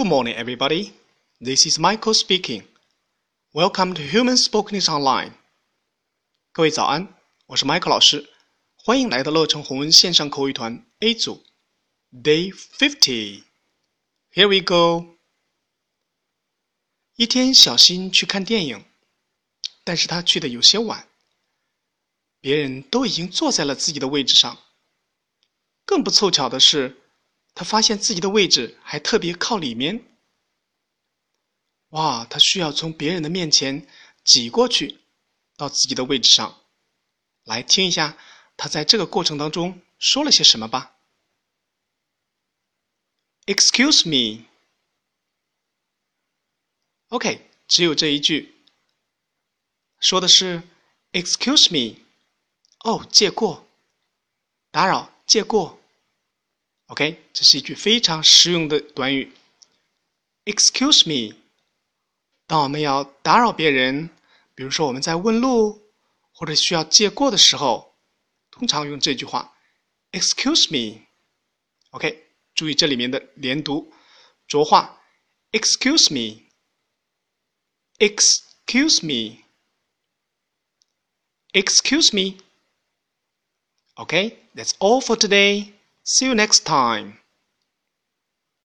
Good morning, everybody. This is Michael speaking. Welcome to Human Spokenness Online. 各位早安，我是 Michael 老师，欢迎来到乐成宏恩线上口语团 A 组 Day Fifty. Here we go. 一天，小新去看电影，但是他去的有些晚，别人都已经坐在了自己的位置上。更不凑巧的是。他发现自己的位置还特别靠里面，哇！他需要从别人的面前挤过去，到自己的位置上。来听一下他在这个过程当中说了些什么吧。Excuse me。OK，只有这一句，说的是 Excuse me。哦，借过，打扰，借过。OK，这是一句非常实用的短语。Excuse me，当我们要打扰别人，比如说我们在问路或者需要借过的时候，通常用这句话。Excuse me，OK，注意这里面的连读、浊化。Excuse me，Excuse me，Excuse me。OK，that's all for today. See you next time.